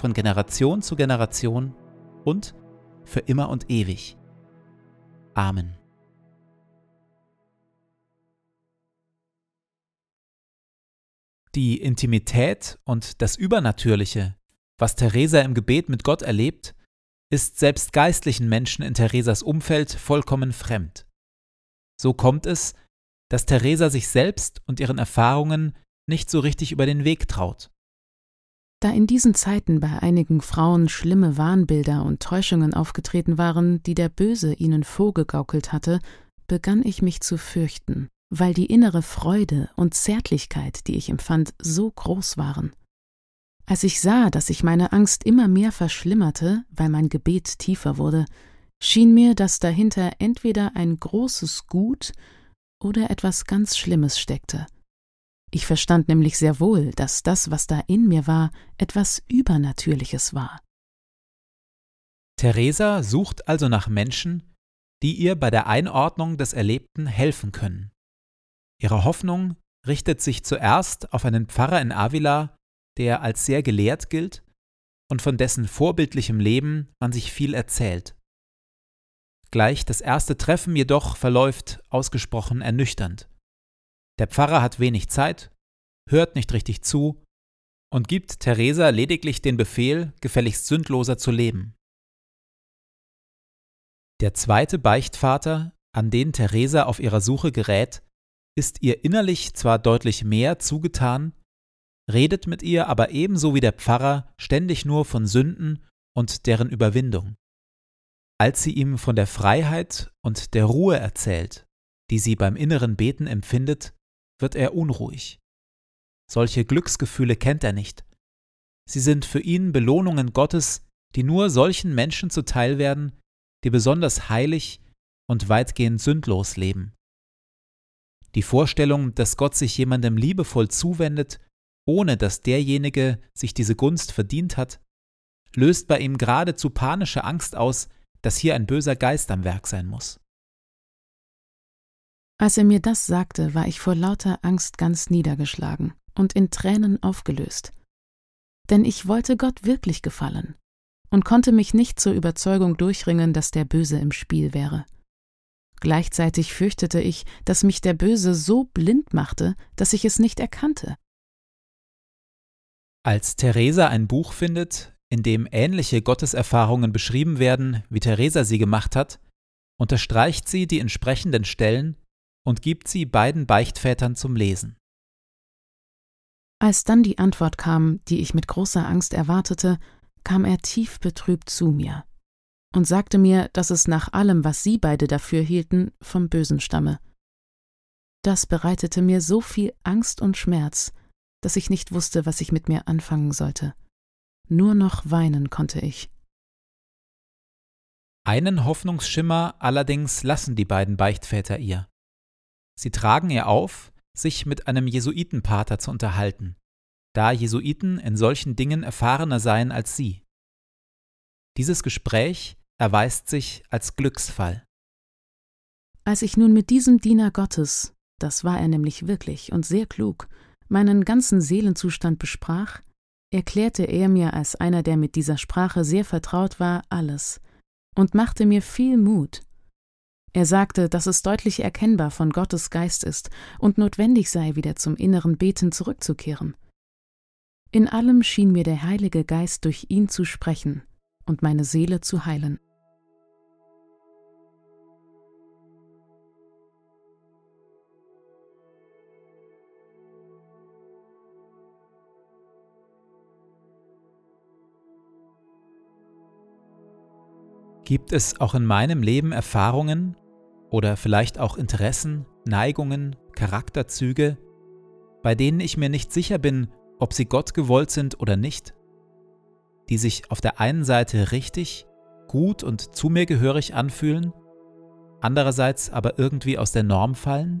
von Generation zu Generation und für immer und ewig. Amen. Die Intimität und das Übernatürliche, was Theresa im Gebet mit Gott erlebt, ist selbst geistlichen Menschen in Theresas Umfeld vollkommen fremd. So kommt es, dass Theresa sich selbst und ihren Erfahrungen nicht so richtig über den Weg traut. Da in diesen Zeiten bei einigen Frauen schlimme Wahnbilder und Täuschungen aufgetreten waren, die der Böse ihnen vorgegaukelt hatte, begann ich mich zu fürchten, weil die innere Freude und Zärtlichkeit, die ich empfand, so groß waren. Als ich sah, dass sich meine Angst immer mehr verschlimmerte, weil mein Gebet tiefer wurde, schien mir, dass dahinter entweder ein großes Gut oder etwas ganz Schlimmes steckte – ich verstand nämlich sehr wohl, dass das, was da in mir war, etwas Übernatürliches war. Theresa sucht also nach Menschen, die ihr bei der Einordnung des Erlebten helfen können. Ihre Hoffnung richtet sich zuerst auf einen Pfarrer in Avila, der als sehr gelehrt gilt und von dessen vorbildlichem Leben man sich viel erzählt. Gleich das erste Treffen jedoch verläuft ausgesprochen ernüchternd. Der Pfarrer hat wenig Zeit, hört nicht richtig zu und gibt Theresa lediglich den Befehl, gefälligst sündloser zu leben. Der zweite Beichtvater, an den Theresa auf ihrer Suche gerät, ist ihr innerlich zwar deutlich mehr zugetan, redet mit ihr aber ebenso wie der Pfarrer ständig nur von Sünden und deren Überwindung. Als sie ihm von der Freiheit und der Ruhe erzählt, die sie beim inneren Beten empfindet, wird er unruhig. Solche Glücksgefühle kennt er nicht. Sie sind für ihn Belohnungen Gottes, die nur solchen Menschen zuteil werden, die besonders heilig und weitgehend sündlos leben. Die Vorstellung, dass Gott sich jemandem liebevoll zuwendet, ohne dass derjenige sich diese Gunst verdient hat, löst bei ihm geradezu panische Angst aus, dass hier ein böser Geist am Werk sein muss. Als er mir das sagte, war ich vor lauter Angst ganz niedergeschlagen und in Tränen aufgelöst. Denn ich wollte Gott wirklich gefallen und konnte mich nicht zur Überzeugung durchringen, dass der Böse im Spiel wäre. Gleichzeitig fürchtete ich, dass mich der Böse so blind machte, dass ich es nicht erkannte. Als Theresa ein Buch findet, in dem ähnliche Gotteserfahrungen beschrieben werden, wie Theresa sie gemacht hat, unterstreicht sie die entsprechenden Stellen und gibt sie beiden Beichtvätern zum Lesen. Als dann die Antwort kam, die ich mit großer Angst erwartete, kam er tief betrübt zu mir und sagte mir, dass es nach allem, was sie beide dafür hielten, vom Bösen stamme. Das bereitete mir so viel Angst und Schmerz, dass ich nicht wusste, was ich mit mir anfangen sollte. Nur noch weinen konnte ich. Einen Hoffnungsschimmer allerdings lassen die beiden Beichtväter ihr. Sie tragen ihr auf, sich mit einem Jesuitenpater zu unterhalten, da Jesuiten in solchen Dingen erfahrener seien als sie. Dieses Gespräch erweist sich als Glücksfall. Als ich nun mit diesem Diener Gottes, das war er nämlich wirklich und sehr klug, meinen ganzen Seelenzustand besprach, erklärte er mir als einer, der mit dieser Sprache sehr vertraut war, alles und machte mir viel Mut. Er sagte, dass es deutlich erkennbar von Gottes Geist ist und notwendig sei, wieder zum inneren Beten zurückzukehren. In allem schien mir der Heilige Geist durch ihn zu sprechen und meine Seele zu heilen. Gibt es auch in meinem Leben Erfahrungen oder vielleicht auch Interessen, Neigungen, Charakterzüge, bei denen ich mir nicht sicher bin, ob sie Gott gewollt sind oder nicht, die sich auf der einen Seite richtig, gut und zu mir gehörig anfühlen, andererseits aber irgendwie aus der Norm fallen?